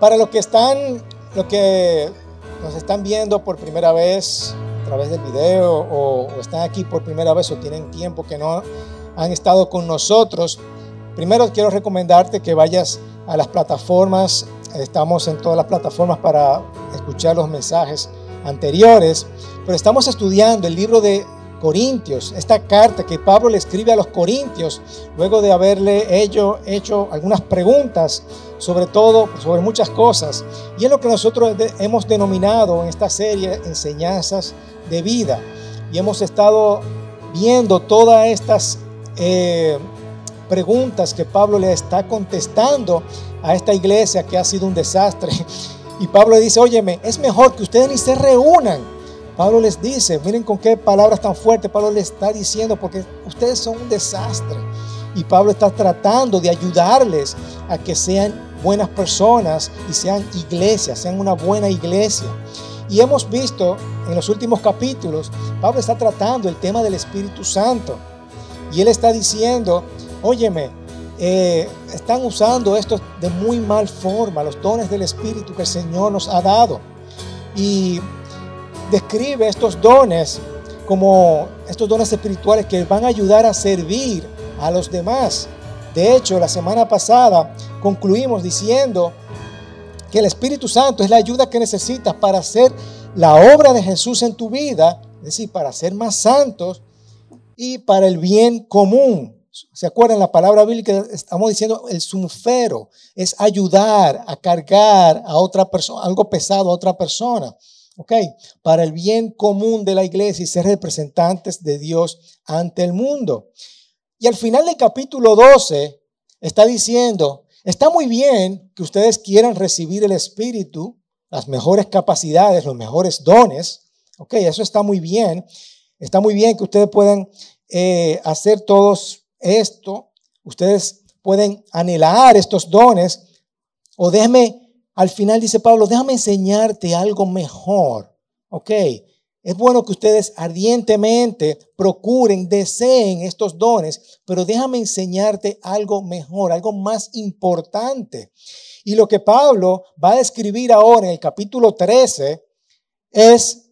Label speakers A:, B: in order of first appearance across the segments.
A: Para los que están, los que nos están viendo por primera vez a través del video o, o están aquí por primera vez o tienen tiempo que no han estado con nosotros, primero quiero recomendarte que vayas a las plataformas. Estamos en todas las plataformas para escuchar los mensajes anteriores, pero estamos estudiando el libro de Corintios, esta carta que Pablo le escribe a los Corintios, luego de haberle hecho, algunas preguntas, sobre todo sobre muchas cosas. Y es lo que nosotros hemos denominado en esta serie enseñanzas de vida. Y hemos estado viendo todas estas eh, preguntas que Pablo le está contestando a esta iglesia que ha sido un desastre. Y Pablo le dice, óyeme, es mejor que ustedes ni se reúnan Pablo les dice, miren con qué palabras tan fuertes Pablo les está diciendo, porque ustedes son un desastre. Y Pablo está tratando de ayudarles a que sean buenas personas y sean iglesias, sean una buena iglesia. Y hemos visto en los últimos capítulos, Pablo está tratando el tema del Espíritu Santo. Y él está diciendo, óyeme, eh, están usando esto de muy mal forma, los dones del Espíritu que el Señor nos ha dado. Y describe estos dones como estos dones espirituales que van a ayudar a servir a los demás. De hecho, la semana pasada concluimos diciendo que el Espíritu Santo es la ayuda que necesitas para hacer la obra de Jesús en tu vida, es decir, para ser más santos y para el bien común. ¿Se acuerdan la palabra bíblica? Estamos diciendo el sunfero es ayudar a cargar a otra persona, algo pesado a otra persona. ¿Ok? Para el bien común de la iglesia y ser representantes de Dios ante el mundo. Y al final del capítulo 12 está diciendo, está muy bien que ustedes quieran recibir el Espíritu, las mejores capacidades, los mejores dones, ¿ok? Eso está muy bien. Está muy bien que ustedes puedan eh, hacer todos esto, ustedes pueden anhelar estos dones, o déjeme al final dice Pablo, déjame enseñarte algo mejor. ¿Ok? Es bueno que ustedes ardientemente procuren, deseen estos dones, pero déjame enseñarte algo mejor, algo más importante. Y lo que Pablo va a describir ahora en el capítulo 13 es,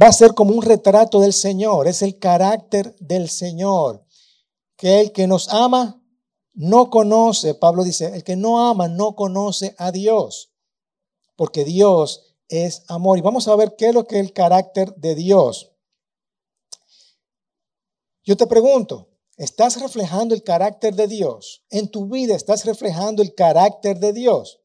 A: va a ser como un retrato del Señor, es el carácter del Señor, que el que nos ama no conoce, Pablo dice, el que no ama no conoce a Dios porque Dios es amor. Y vamos a ver qué es lo que es el carácter de Dios. Yo te pregunto, ¿estás reflejando el carácter de Dios? En tu vida estás reflejando el carácter de Dios.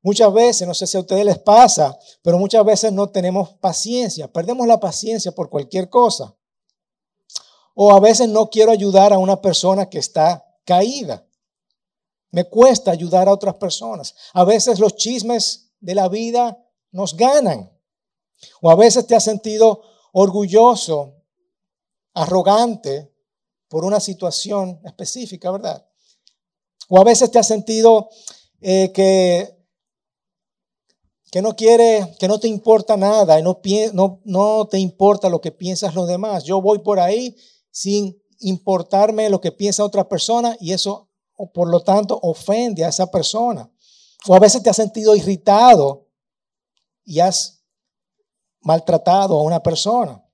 A: Muchas veces, no sé si a ustedes les pasa, pero muchas veces no tenemos paciencia, perdemos la paciencia por cualquier cosa. O a veces no quiero ayudar a una persona que está caída. Me cuesta ayudar a otras personas. A veces los chismes de la vida nos ganan. O a veces te has sentido orgulloso, arrogante por una situación específica, ¿verdad? O a veces te has sentido eh, que, que no quiere, que no te importa nada y no, no, no te importa lo que piensas los demás. Yo voy por ahí sin importarme lo que piensa otra persona y eso, por lo tanto, ofende a esa persona. O a veces te has sentido irritado y has maltratado a una persona.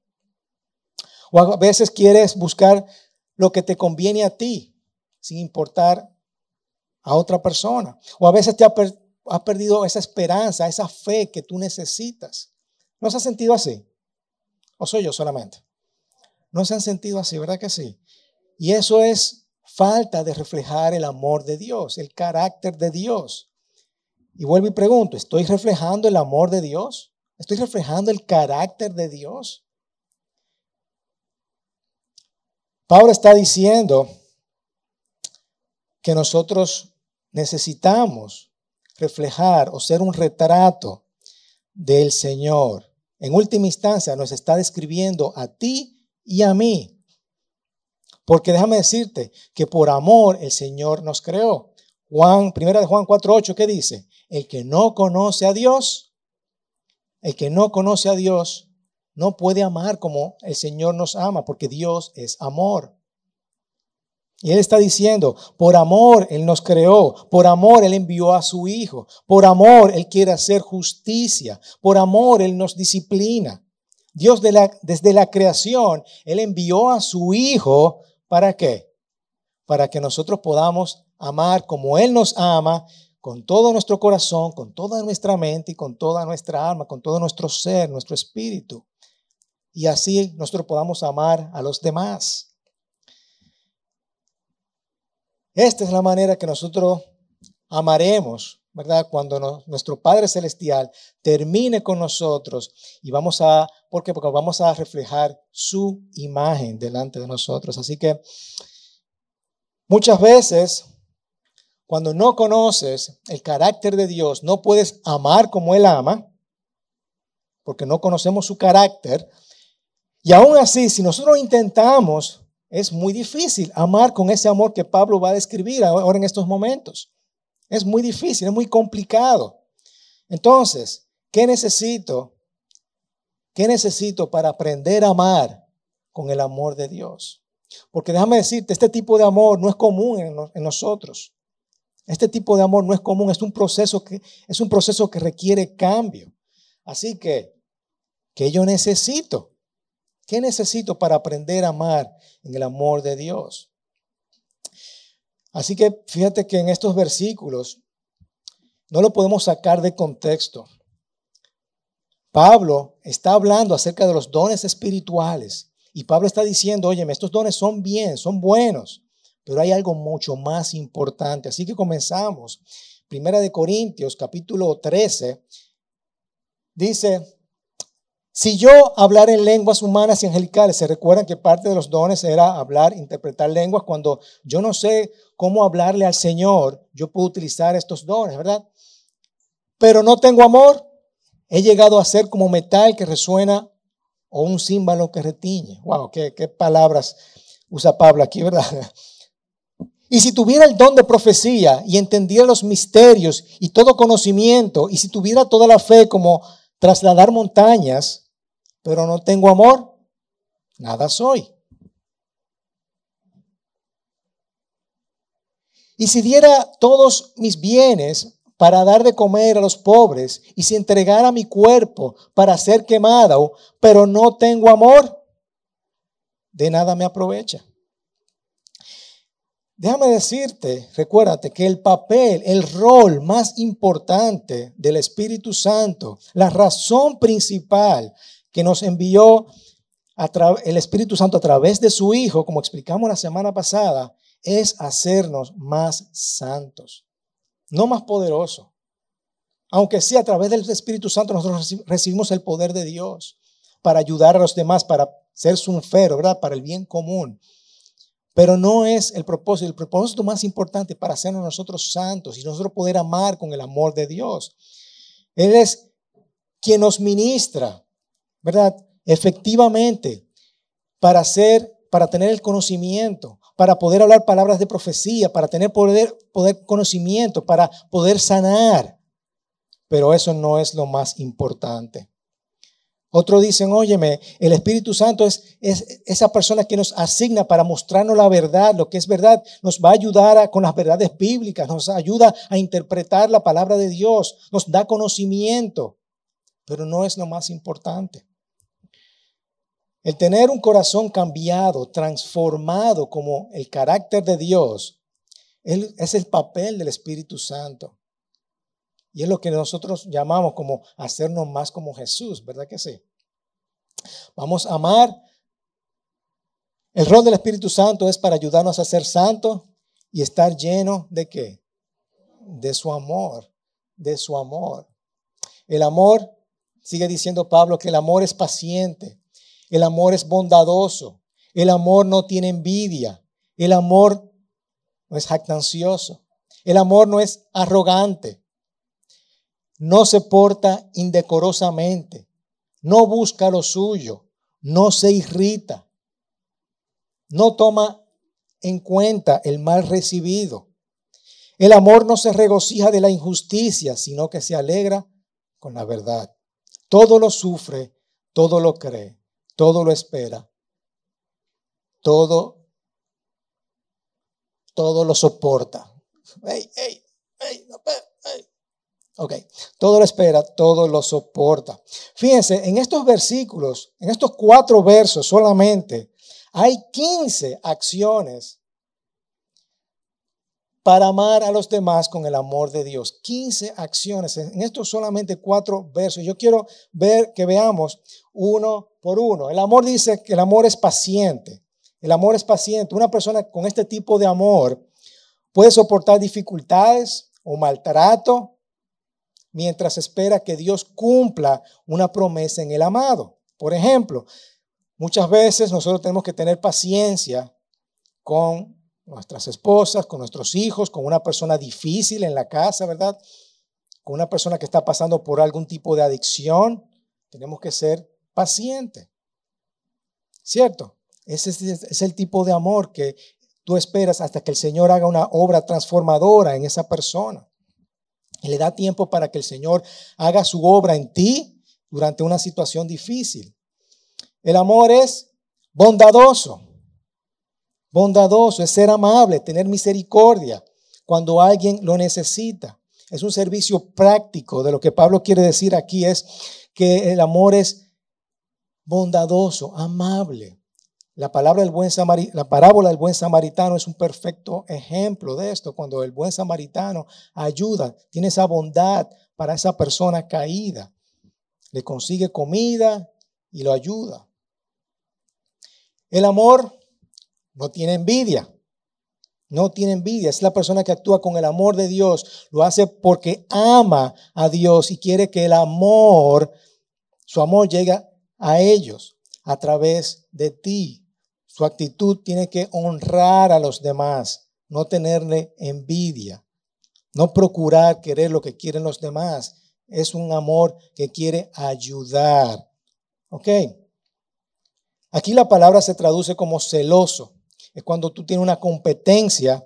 A: O a veces quieres buscar lo que te conviene a ti sin importar a otra persona. O a veces te has perdido esa esperanza, esa fe que tú necesitas. ¿No se ha sentido así? ¿O soy yo solamente? No se han sentido así, ¿verdad que sí? Y eso es falta de reflejar el amor de Dios, el carácter de Dios. Y vuelvo y pregunto, ¿estoy reflejando el amor de Dios? ¿Estoy reflejando el carácter de Dios? Pablo está diciendo que nosotros necesitamos reflejar o ser un retrato del Señor. En última instancia nos está describiendo a ti y a mí. Porque déjame decirte que por amor el Señor nos creó. Juan, primera de Juan 4:8, ¿qué dice? El que no conoce a Dios, el que no conoce a Dios, no puede amar como el Señor nos ama, porque Dios es amor. Y Él está diciendo, por amor Él nos creó, por amor Él envió a su Hijo, por amor Él quiere hacer justicia, por amor Él nos disciplina. Dios desde la creación, Él envió a su Hijo, ¿para qué? Para que nosotros podamos amar como Él nos ama, con todo nuestro corazón, con toda nuestra mente y con toda nuestra alma, con todo nuestro ser, nuestro espíritu. Y así nosotros podamos amar a los demás. Esta es la manera que nosotros amaremos, ¿verdad? Cuando nuestro Padre Celestial termine con nosotros y vamos a, ¿por qué? Porque vamos a reflejar su imagen delante de nosotros. Así que muchas veces, cuando no conoces el carácter de Dios, no puedes amar como Él ama, porque no conocemos su carácter. Y aún así, si nosotros intentamos es muy difícil amar con ese amor que Pablo va a describir ahora en estos momentos. Es muy difícil, es muy complicado. Entonces, ¿qué necesito? ¿Qué necesito para aprender a amar con el amor de Dios? Porque déjame decirte, este tipo de amor no es común en, nosotros. Este tipo de amor no es común, es un proceso que, es un proceso que requiere cambio. Así que, ¿qué yo necesito? ¿Qué necesito para aprender a amar en el amor de Dios? Así que fíjate que en estos versículos no lo podemos sacar de contexto. Pablo está hablando acerca de los dones espirituales y Pablo está diciendo, oye, estos dones son bien, son buenos, pero hay algo mucho más importante. Así que comenzamos. Primera de Corintios, capítulo 13, dice, si yo hablar en lenguas humanas y angelicales, se recuerdan que parte de los dones era hablar, interpretar lenguas. Cuando yo no sé cómo hablarle al Señor, yo puedo utilizar estos dones, ¿verdad? Pero no tengo amor, he llegado a ser como metal que resuena o un címbalo que retiñe. Wow, qué, qué palabras usa Pablo aquí, ¿verdad? Y si tuviera el don de profecía y entendiera los misterios y todo conocimiento, y si tuviera toda la fe como trasladar montañas, pero no tengo amor, nada soy. Y si diera todos mis bienes para dar de comer a los pobres, y si entregara mi cuerpo para ser quemado, pero no tengo amor, de nada me aprovecha. Déjame decirte, recuérdate que el papel, el rol más importante del Espíritu Santo, la razón principal que nos envió el Espíritu Santo a través de su Hijo, como explicamos la semana pasada, es hacernos más santos, no más poderosos. Aunque sí, a través del Espíritu Santo nosotros recibimos el poder de Dios para ayudar a los demás, para ser sunfero, ¿verdad? Para el bien común. Pero no es el propósito. El propósito más importante para hacernos nosotros santos y nosotros poder amar con el amor de Dios. Él es quien nos ministra, ¿verdad? Efectivamente, para hacer, para tener el conocimiento, para poder hablar palabras de profecía, para tener poder, poder conocimiento, para poder sanar. Pero eso no es lo más importante. Otros dicen, óyeme, el Espíritu Santo es, es, esa persona que nos asigna para mostrarnos la verdad, lo que es verdad, nos va a ayudar con las verdades bíblicas, nos ayuda a interpretar la palabra de Dios, nos da conocimiento, pero no es lo más importante. El tener un corazón cambiado, transformado como el carácter de Dios, es el papel del Espíritu Santo. Y es lo que nosotros llamamos como hacernos más como Jesús, ¿verdad que sí? Vamos a amar. El rol del Espíritu Santo es para ayudarnos a ser santos y estar lleno de qué? De su amor, de su amor. El amor, sigue diciendo Pablo, que el amor es paciente, el amor es bondadoso. El amor no tiene envidia. El amor no es jactancioso. El amor no es arrogante. No se porta indecorosamente. No busca lo suyo. No se irrita. No toma en cuenta el mal recibido. El amor no se regocija de la injusticia, sino que se alegra con la verdad. Todo lo sufre, todo lo cree, todo lo espera, todo todo lo soporta. Ok, todo lo espera, todo lo soporta. Fíjense, en estos versículos, en estos cuatro versos solamente, hay 15 acciones para amar a los demás con el amor de Dios. 15 acciones. En estos solamente cuatro versos. Yo quiero ver que veamos uno por uno. El amor dice que el amor es paciente. El amor es paciente. Una persona con este tipo de amor puede soportar dificultades o maltrato mientras espera que Dios cumpla una promesa en el amado. Por ejemplo, muchas veces nosotros tenemos que tener paciencia con nuestras esposas, con nuestros hijos, con una persona difícil en la casa, ¿verdad? Con una persona que está pasando por algún tipo de adicción. Tenemos que ser pacientes. ¿Cierto? Ese es, el tipo de amor que tú esperas hasta que el Señor haga una obra transformadora en esa persona. Le da tiempo para que el Señor haga su obra en ti durante una situación difícil. El amor es bondadoso. Bondadoso es ser amable, tener misericordia cuando alguien lo necesita. Es un servicio práctico. De lo que Pablo quiere decir aquí es que el amor es bondadoso, amable. La, palabra del buen la parábola del buen samaritano es un perfecto ejemplo de esto, cuando el buen samaritano ayuda, tiene esa bondad para esa persona caída, le consigue comida y lo ayuda. El amor no tiene envidia. No tiene envidia. Es la persona que actúa con el amor de Dios. Lo hace porque ama a Dios y quiere que el amor, su amor llegue a ellos a través de ti. Su actitud tiene que honrar a los demás, no tenerle envidia, no procurar querer lo que quieren los demás. Es un amor que quiere ayudar. ¿Ok? Aquí la palabra se traduce como celoso es cuando tú tienes una competencia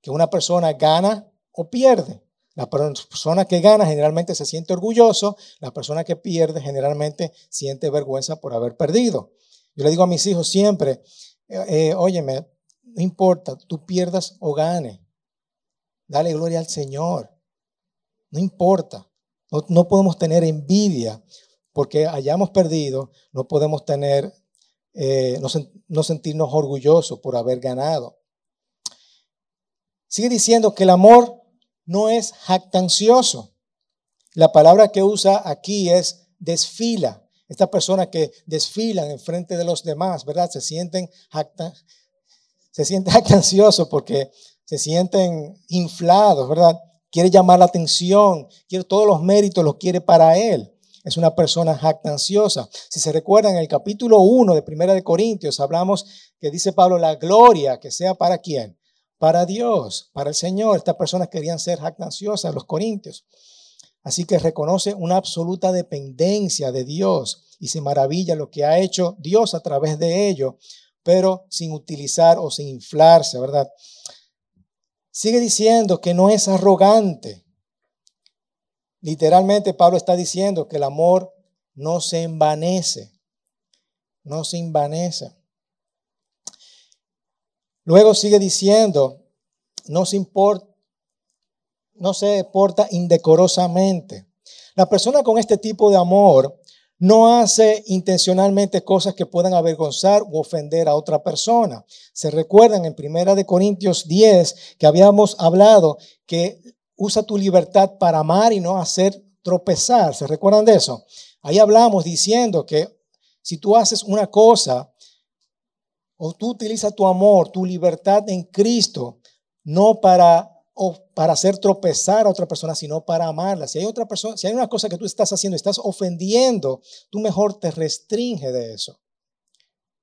A: que una persona gana o pierde. La persona que gana generalmente se siente orgulloso, la persona que pierde generalmente siente vergüenza por haber perdido. Yo le digo a mis hijos siempre, eh, eh, óyeme, no importa, tú pierdas o ganes, dale gloria al Señor. No importa, no, no podemos tener envidia porque hayamos perdido, no podemos tener eh, no, sentirnos orgullosos por haber ganado. Sigue diciendo que el amor no es jactancioso. La palabra que usa aquí es desfila. Estas personas que desfilan en frente de los demás, ¿verdad? Se sienten se sienten jactanciosos porque se sienten inflados, ¿verdad? Quiere llamar la atención, quiere todos los méritos los quiere para él es una persona jactanciosa. Si se recuerdan, en el capítulo 1 de Primera de Corintios hablamos que dice Pablo, la gloria que sea para quién? Para Dios, para el Señor. Estas personas querían ser jactanciosas, los corintios. Así que reconoce una absoluta dependencia de Dios y se maravilla lo que ha hecho Dios a través de ello, pero sin utilizar o sin inflarse, ¿verdad? Sigue diciendo que no es arrogante, Literalmente Pablo está diciendo que el amor no se envanece, no se envanece. Luego sigue diciendo, no se importa, no se porta indecorosamente. La persona con este tipo de amor no hace intencionalmente cosas que puedan avergonzar o ofender a otra persona. Se recuerdan en Primera de Corintios 10 que habíamos hablado que usa tu libertad para amar y no hacer tropezar. ¿Se recuerdan de eso? Ahí hablamos diciendo que si tú haces una cosa o tú utilizas tu amor, tu libertad en Cristo, no para, o para hacer tropezar a otra persona, sino para amarla. Si hay otra persona, si hay una cosa que tú estás haciendo, estás ofendiendo, tú mejor te restringe de eso.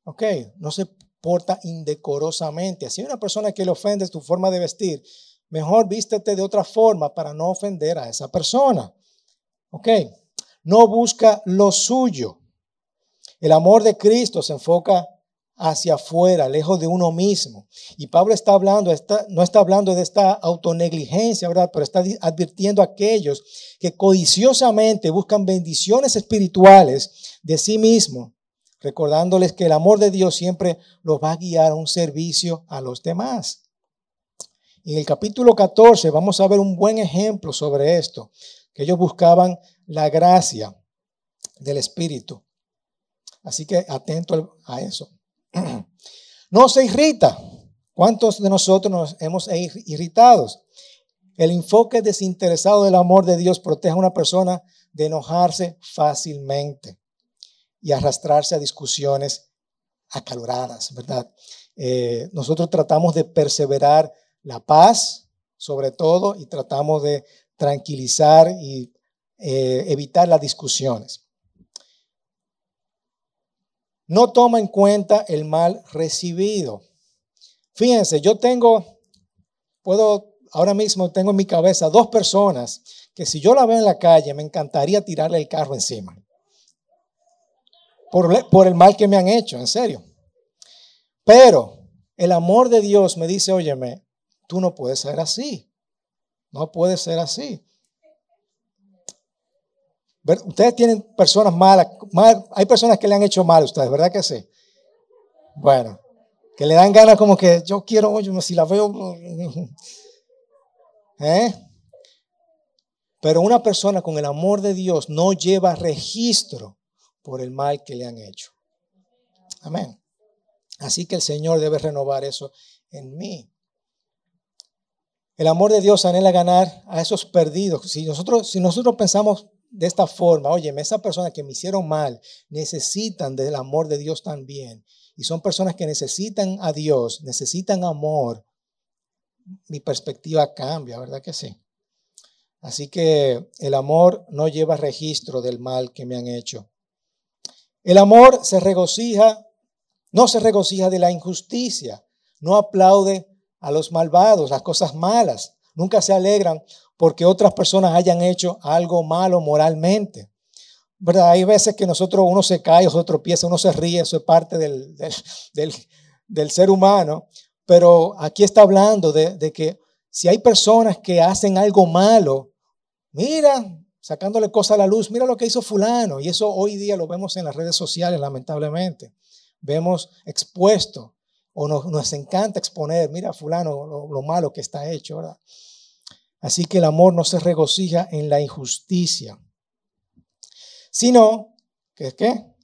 A: Ok, no se porta indecorosamente. Si hay una persona que le ofende tu forma de vestir, mejor vístete de otra forma para no ofender a esa persona. ¿Ok? No busca lo suyo. El amor de Cristo se enfoca hacia afuera, lejos de uno mismo. Y Pablo está hablando, no está hablando de esta autonegligencia, ¿verdad? Pero está advirtiendo a aquellos que codiciosamente buscan bendiciones espirituales de sí mismo, recordándoles que el amor de Dios siempre los va a guiar a un servicio a los demás. En el capítulo 14 vamos a ver un buen ejemplo sobre esto, que ellos buscaban la gracia del Espíritu. Así que atento a eso. No se irrita. ¿Cuántos de nosotros nos hemos irritado? El enfoque desinteresado del amor de Dios protege a una persona de enojarse fácilmente y arrastrarse a discusiones acaloradas, ¿verdad? Eh, nosotros tratamos de perseverar la paz, sobre todo, y tratamos de tranquilizar y eh, evitar las discusiones. No toma en cuenta el mal recibido. Fíjense, yo tengo, puedo, ahora mismo tengo en mi cabeza dos personas que si yo la veo en la calle me encantaría tirarle el carro encima. Por, por el mal que me han hecho, en serio. Pero el amor de Dios me dice, óyeme, tú no puedes ser así. No puedes ser así. Ustedes tienen personas malas, hay personas que le han hecho mal a ustedes, ¿verdad que sí? Bueno, que le dan ganas como que yo quiero, oye, si la veo... ¿Eh? Pero una persona con el amor de Dios no lleva registro por el mal que le han hecho. Amén. Así que el Señor debe renovar eso en mí. El amor de Dios anhela ganar a esos perdidos. Si nosotros, si nosotros pensamos de esta forma, oye, esa persona que me hicieron mal necesitan del amor de Dios también. Y son personas que necesitan a Dios, necesitan amor. Mi perspectiva cambia, ¿verdad que sí? Así que el amor no lleva registro del mal que me han hecho. El amor se regocija, no se regocija de la injusticia, no aplaude a los malvados, las cosas malas, nunca se alegran porque otras personas hayan hecho algo malo moralmente. ¿Verdad? Hay veces que nosotros, uno se cae, otro tropieza, uno se ríe, eso es parte del, del, ser humano. Pero aquí está hablando de, que si hay personas que hacen algo malo, mira, sacándole cosas a la luz, mira lo que hizo fulano. Y eso hoy día lo vemos en las redes sociales, lamentablemente. Vemos expuesto o nos, nos encanta exponer, mira fulano, lo, lo, malo que está hecho, ¿verdad? Así que el amor no se regocija en la injusticia, sino que qué?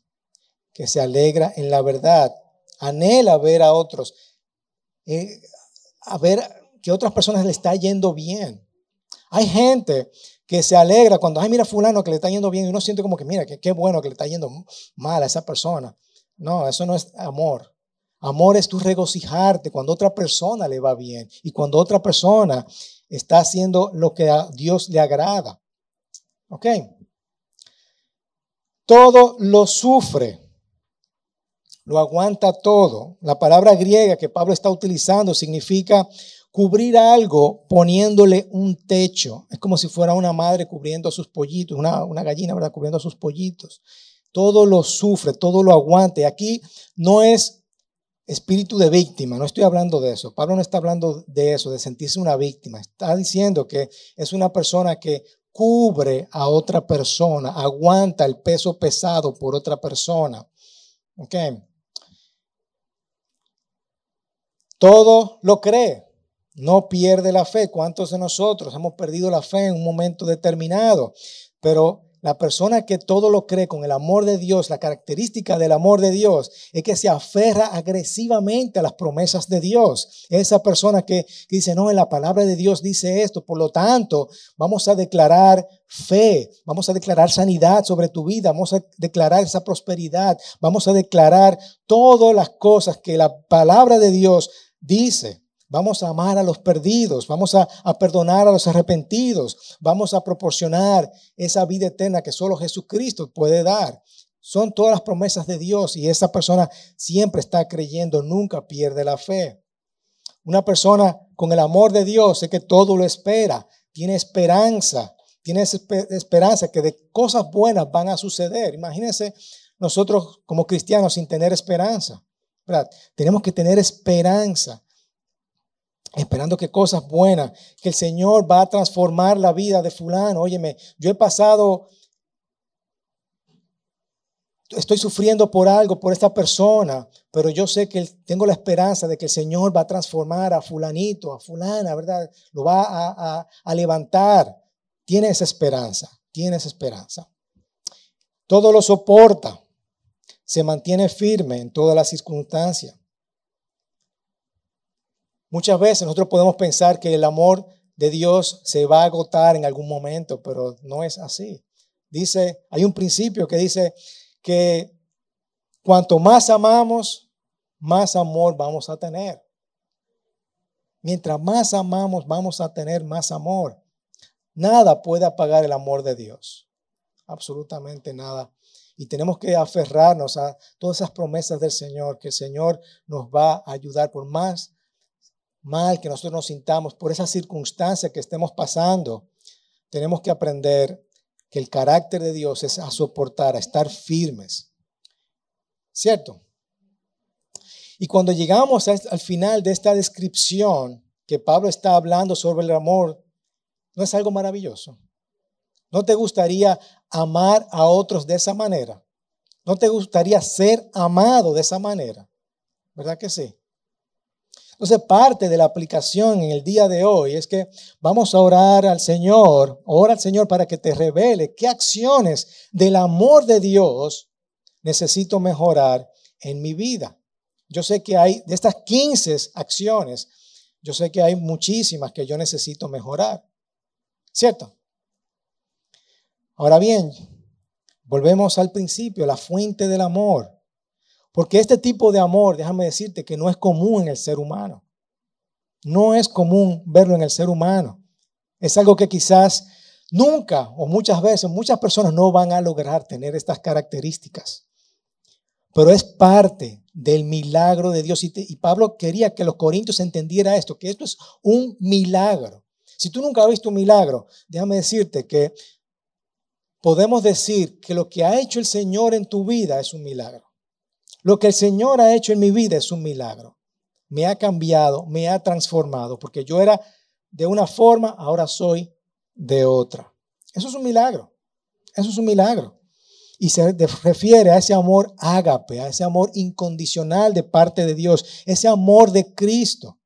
A: Que se alegra en la verdad, anhela ver a otros, eh, a ver que otras personas le está yendo bien. Hay gente que se alegra cuando, ay, mira fulano que le está yendo bien y uno siente como que, mira, que qué bueno que le está yendo mal a esa persona. No, eso no es amor. Amor es tu regocijarte cuando otra persona le va bien y cuando otra persona está haciendo lo que a Dios le agrada. ¿Ok? Todo lo sufre, lo aguanta todo. La palabra griega que Pablo está utilizando significa cubrir algo poniéndole un techo. Es como si fuera una madre cubriendo a sus pollitos, una, gallina, ¿verdad? Cubriendo a sus pollitos. Todo lo sufre, todo lo aguanta. Y aquí no es espíritu de víctima, no estoy hablando de eso. Pablo no está hablando de eso, de sentirse una víctima. Está diciendo que es una persona que cubre a otra persona, aguanta el peso pesado por otra persona. ¿Ok? Todo lo cree, no pierde la fe. ¿Cuántos de nosotros hemos perdido la fe en un momento determinado? Pero la persona que todo lo cree con el amor de Dios, la característica del amor de Dios es que se aferra agresivamente a las promesas de Dios. Esa persona que, dice, no, en la palabra de Dios dice esto, por lo tanto, vamos a declarar fe, vamos a declarar sanidad sobre tu vida, vamos a declarar esa prosperidad, vamos a declarar todas las cosas que la palabra de Dios dice. Vamos a amar a los perdidos, vamos a, perdonar a los arrepentidos, vamos a proporcionar esa vida eterna que solo Jesucristo puede dar. Son todas las promesas de Dios y esa persona siempre está creyendo, nunca pierde la fe. Una persona con el amor de Dios es que todo lo espera, tiene esperanza, tiene esperanza que de cosas buenas van a suceder. Imagínense nosotros como cristianos sin tener esperanza. Tenemos que tener esperanza esperando que cosas buenas, que el Señor va a transformar la vida de fulano. Óyeme, yo he pasado estoy sufriendo por algo, por esta persona, pero yo sé que tengo la esperanza de que el Señor va a transformar a fulanito, a fulana, ¿verdad? Lo va a, a levantar. Tiene esa esperanza, tiene esa esperanza. Todo lo soporta, se mantiene firme en todas las circunstancias. Muchas veces nosotros podemos pensar que el amor de Dios se va a agotar en algún momento, pero no es así. Dice, hay un principio que dice que cuanto más amamos, más amor vamos a tener. Mientras más amamos, vamos a tener más amor. Nada puede apagar el amor de Dios. Absolutamente nada. Y tenemos que aferrarnos a todas esas promesas del Señor, que el Señor nos va a ayudar por más mal que nosotros nos sintamos, por esa circunstancia que estemos pasando, tenemos que aprender que el carácter de Dios es a soportar, a estar firmes. ¿Cierto? Y cuando llegamos al final de esta descripción que Pablo está hablando sobre el amor, ¿no es algo maravilloso? ¿No te gustaría amar a otros de esa manera? ¿No te gustaría ser amado de esa manera? ¿Verdad que sí? Entonces, parte de la aplicación en el día de hoy es que vamos a orar al Señor, ora al Señor para que te revele qué acciones del amor de Dios necesito mejorar en mi vida. Yo sé que hay de estas 15 acciones, yo sé que hay muchísimas que yo necesito mejorar. ¿Cierto? Ahora bien, volvemos al principio, la fuente del amor. Porque este tipo de amor, déjame decirte que no es común en el ser humano. No es común verlo en el ser humano. Es algo que quizás nunca o muchas veces muchas personas no van a lograr tener estas características. Pero es parte del milagro de Dios. Y, Pablo quería que los corintios entendieran esto, que esto es un milagro. Si tú nunca has visto un milagro, déjame decirte que podemos decir que lo que ha hecho el Señor en tu vida es un milagro. Lo que el Señor ha hecho en mi vida es un milagro. Me ha cambiado, me ha transformado, porque yo era de una forma, ahora soy de otra. Eso es un milagro. Eso es un milagro. Y se refiere a ese amor ágape, a ese amor incondicional de parte de Dios, ese amor de Cristo.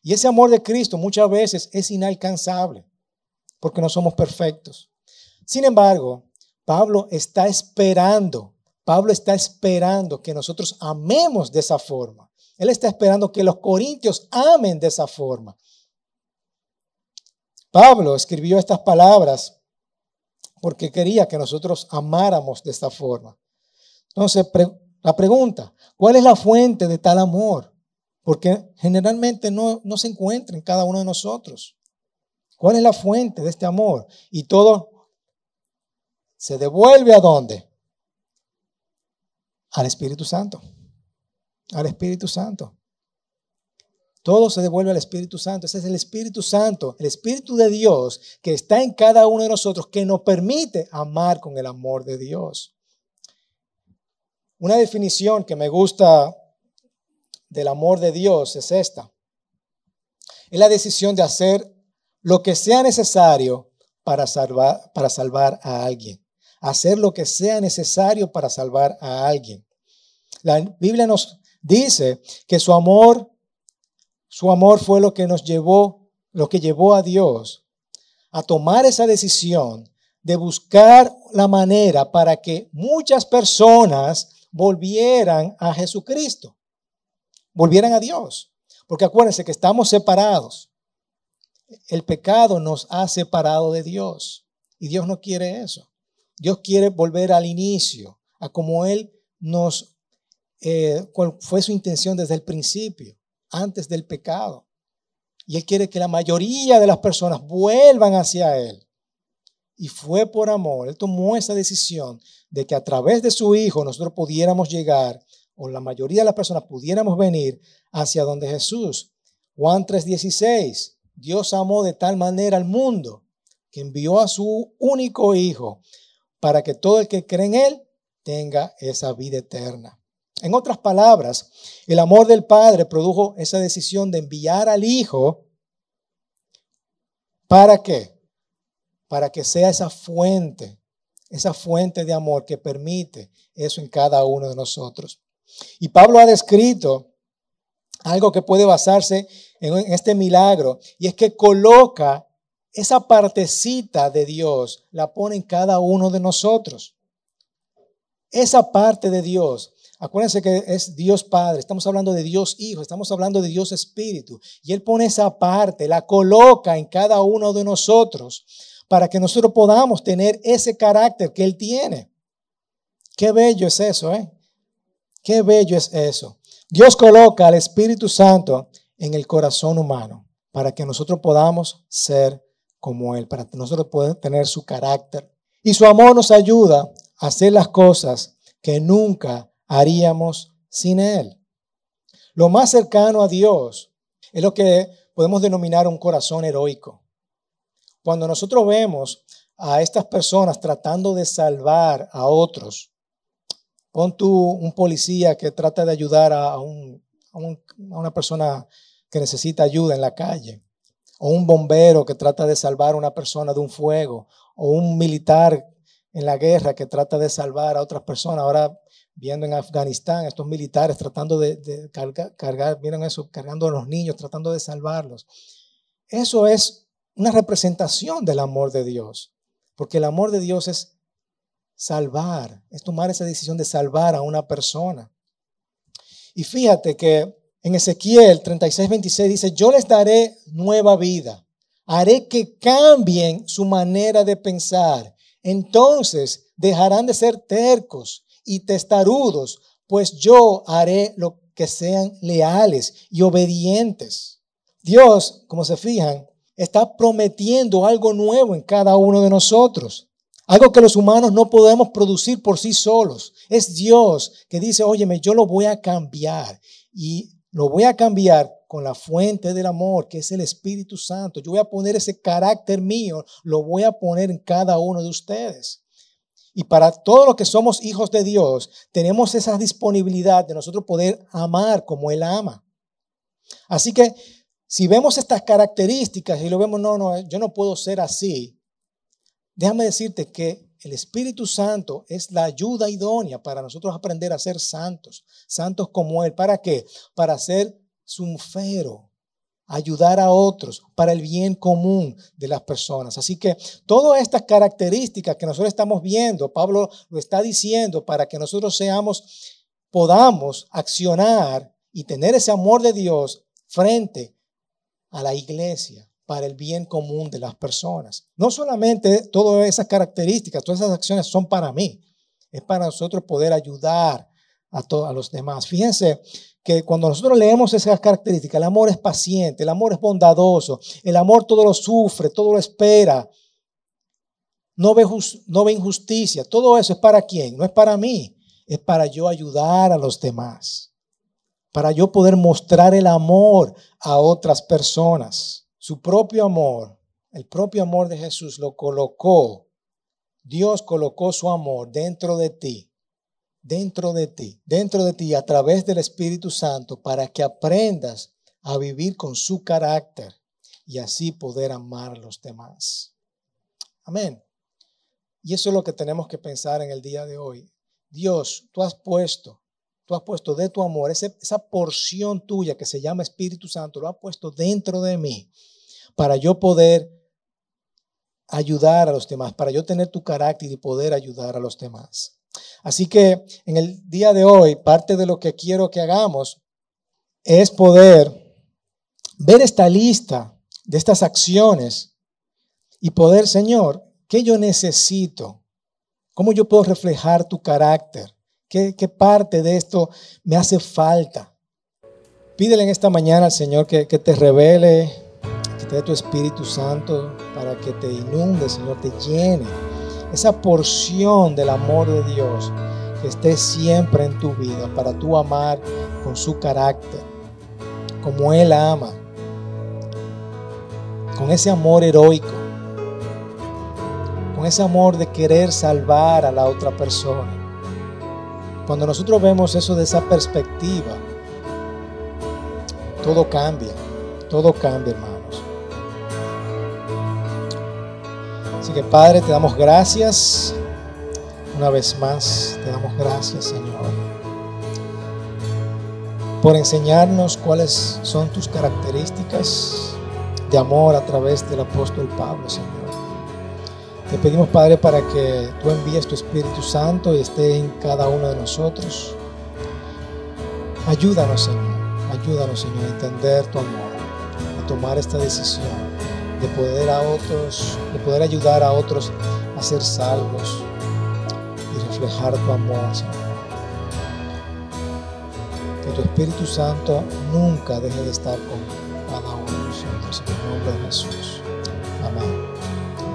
A: Y ese amor de Cristo muchas veces es inalcanzable, porque no somos perfectos. Sin embargo, Pablo está esperando Pablo está esperando que nosotros amemos de esa forma. Él está esperando que los corintios amen de esa forma. Pablo escribió estas palabras porque quería que nosotros amáramos de esta forma. Entonces, la pregunta, ¿cuál es la fuente de tal amor? Porque generalmente no, no se encuentra en cada uno de nosotros. ¿Cuál es la fuente de este amor? Y todo se devuelve a dónde? Al Espíritu Santo. Al Espíritu Santo. Todo se devuelve al Espíritu Santo. Ese es el Espíritu Santo, el Espíritu de Dios que está en cada uno de nosotros, que nos permite amar con el amor de Dios. Una definición que me gusta del amor de Dios es esta. Es la decisión de hacer lo que sea necesario para salvar, para salvar a alguien hacer lo que sea necesario para salvar a alguien. La Biblia nos dice que su amor, su amor fue lo que nos llevó, lo que llevó a Dios a tomar esa decisión de buscar la manera para que muchas personas volvieran a Jesucristo, volvieran a Dios. Porque acuérdense que estamos separados. El pecado nos ha separado de Dios y Dios no quiere eso. Dios quiere volver al inicio, a como Él nos, eh, cuál fue su intención desde el principio, antes del pecado. Y Él quiere que la mayoría de las personas vuelvan hacia Él. Y fue por amor, Él tomó esa decisión de que a través de su Hijo nosotros pudiéramos llegar, o la mayoría de las personas pudiéramos venir hacia donde Jesús. Juan 3:16, Dios amó de tal manera al mundo que envió a su único Hijo para que todo el que cree en Él tenga esa vida eterna. En otras palabras, el amor del Padre produjo esa decisión de enviar al Hijo. ¿Para qué? Para que sea esa fuente, esa fuente de amor que permite eso en cada uno de nosotros. Y Pablo ha descrito algo que puede basarse en este milagro, y es que coloca esa partecita de Dios, la pone en cada uno de nosotros. Esa parte de Dios, acuérdense que es Dios Padre, estamos hablando de Dios Hijo, estamos hablando de Dios Espíritu, y Él pone esa parte, la coloca en cada uno de nosotros para que nosotros podamos tener ese carácter que Él tiene. Qué bello es eso, ¿eh? Qué bello es eso. Dios coloca al Espíritu Santo en el corazón humano para que nosotros podamos ser como Él, para nosotros podamos tener su carácter. Y su amor nos ayuda a hacer las cosas que nunca haríamos sin Él. Lo más cercano a Dios es lo que podemos denominar un corazón heroico. Cuando nosotros vemos a estas personas tratando de salvar a otros, pon tú un policía que trata de ayudar a, una persona que necesita ayuda en la calle, o un bombero que trata de salvar a una persona de un fuego, o un militar en la guerra que trata de salvar a otras personas. Ahora, viendo en Afganistán, estos militares tratando de, cargar, cargar, vieron eso, cargando a los niños, tratando de salvarlos. Eso es una representación del amor de Dios. Porque el amor de Dios es salvar, es tomar esa decisión de salvar a una persona. Y fíjate que en Ezequiel 36, 26 dice, yo les daré nueva vida, haré que cambien su manera de pensar. Entonces dejarán de ser tercos y testarudos, pues yo haré lo que sean leales y obedientes. Dios, como se fijan, está prometiendo algo nuevo en cada uno de nosotros. Algo que los humanos no podemos producir por sí solos. Es Dios que dice, óyeme, yo lo voy a cambiar. Y lo voy a cambiar con la fuente del amor, que es el Espíritu Santo. Yo voy a poner ese carácter mío, lo voy a poner en cada uno de ustedes. Y para todos los que somos hijos de Dios, tenemos esa disponibilidad de nosotros poder amar como Él ama. Así que si vemos estas características y lo vemos, no, no, yo no puedo ser así, déjame decirte que el Espíritu Santo es la ayuda idónea para nosotros aprender a ser santos, santos como Él. ¿Para qué? Para ser sunfero, ayudar a otros, para el bien común de las personas. Así que todas estas características que nosotros estamos viendo, Pablo lo está diciendo para que nosotros seamos, podamos accionar y tener ese amor de Dios frente a la iglesia para el bien común de las personas. No solamente todas esas características, todas esas acciones son para mí, es para nosotros poder ayudar a, todos los demás. Fíjense que cuando nosotros leemos esas características, el amor es paciente, el amor es bondadoso, el amor todo lo sufre, todo lo espera, no ve injusticia, todo eso es para quién, no es para mí, es para yo ayudar a los demás para yo poder mostrar el amor a otras personas. Su propio amor, el propio amor de Jesús lo colocó. Dios colocó su amor dentro de ti, dentro de ti, dentro de ti a través del Espíritu Santo para que aprendas a vivir con su carácter y así poder amar a los demás. Amén. Y eso es lo que tenemos que pensar en el día de hoy. Dios, tú has puesto tú has puesto de tu amor, esa porción tuya que se llama Espíritu Santo, lo has puesto dentro de mí para yo poder ayudar a los demás, para yo tener tu carácter y poder ayudar a los demás. Así que en el día de hoy, parte de lo que quiero que hagamos es poder ver esta lista de estas acciones y poder, Señor, ¿qué yo necesito? ¿Cómo yo puedo reflejar tu carácter? ¿Qué, parte de esto me hace falta? Pídele en esta mañana al Señor que, que te revele, dé tu Espíritu Santo para que te inunde, Señor, te llene. Esa porción del amor de Dios que esté siempre en tu vida para tú amar con su carácter, como Él ama, con ese amor heroico, con ese amor de querer salvar a la otra persona cuando nosotros vemos eso de esa perspectiva, todo cambia, todo cambia, hermanos. Que Padre, te damos gracias Una vez más, te damos gracias, Señor, por enseñarnos cuáles son tus características de amor a través del apóstol Pablo, Señor. Te pedimos, Padre, para que tú envíes tu Espíritu Santo y esté en cada uno de nosotros. Ayúdanos, Señor. Ayúdanos, Señor, a entender tu amor, a tomar esta decisión de poder a otros, de poder ayudar a otros a ser salvos y reflejar tu amor, Señor. Que tu Espíritu Santo nunca deje de estar con cada uno de nosotros. En el nombre de Jesús. Amén.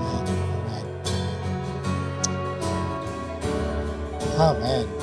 A: Amén. Amén. Amén.